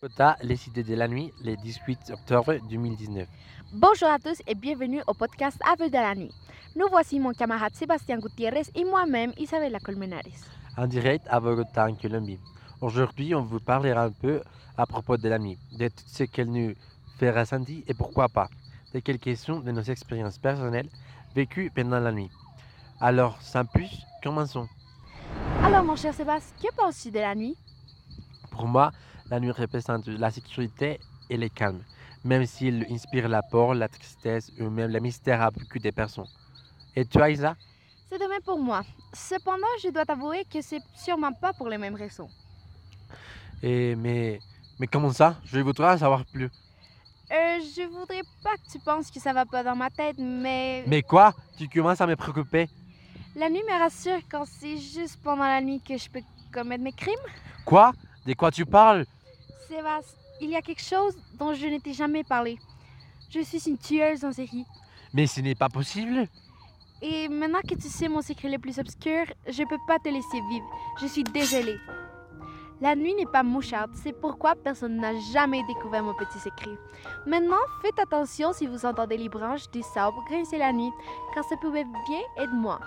Quota, Les idées de la nuit, le 18 octobre 2019. Bonjour à tous et bienvenue au podcast Aveux de la nuit. Nous voici mon camarade Sébastien Gutiérrez et moi-même Isabella Colmenares. En direct à Bogota, en Colombie. Aujourd'hui, on vous parlera un peu à propos de la nuit, de tout ce qu'elle nous fait ressentir et pourquoi pas, de quelques questions de nos expériences personnelles vécues pendant la nuit. Alors, sans plus, commençons. Alors mon cher Sébastien, que penses-tu de la nuit? Pour moi, la nuit représente la sécurité et le calme, même s'il inspire la peur, la tristesse ou même le mystère à beaucoup de personnes. Et toi, Isa? C'est de même pour moi. Cependant, je dois t'avouer que c'est sûrement pas pour les mêmes raisons. Et mais, mais comment ça? Je voudrais en savoir plus. Euh, je voudrais pas que tu penses que ça va pas dans ma tête, mais... Mais quoi? Tu commences à me préoccuper. La nuit me rassure quand c'est juste pendant la nuit que je peux commettre mes crimes. Quoi? De quoi tu parles? Sébastien, il y a quelque chose dont je ne t'ai jamais parlé. Je suis une tueuse en série. Mais ce n'est pas possible. Et maintenant que tu sais mon secret le plus obscur, je peux pas te laisser vivre. Je suis désolée. La nuit n'est pas moucharde, c'est pourquoi personne n'a jamais découvert mon petit secret. Maintenant, faites attention si vous entendez les branches des arbres grincer la nuit, car ça pouvait bien être moi.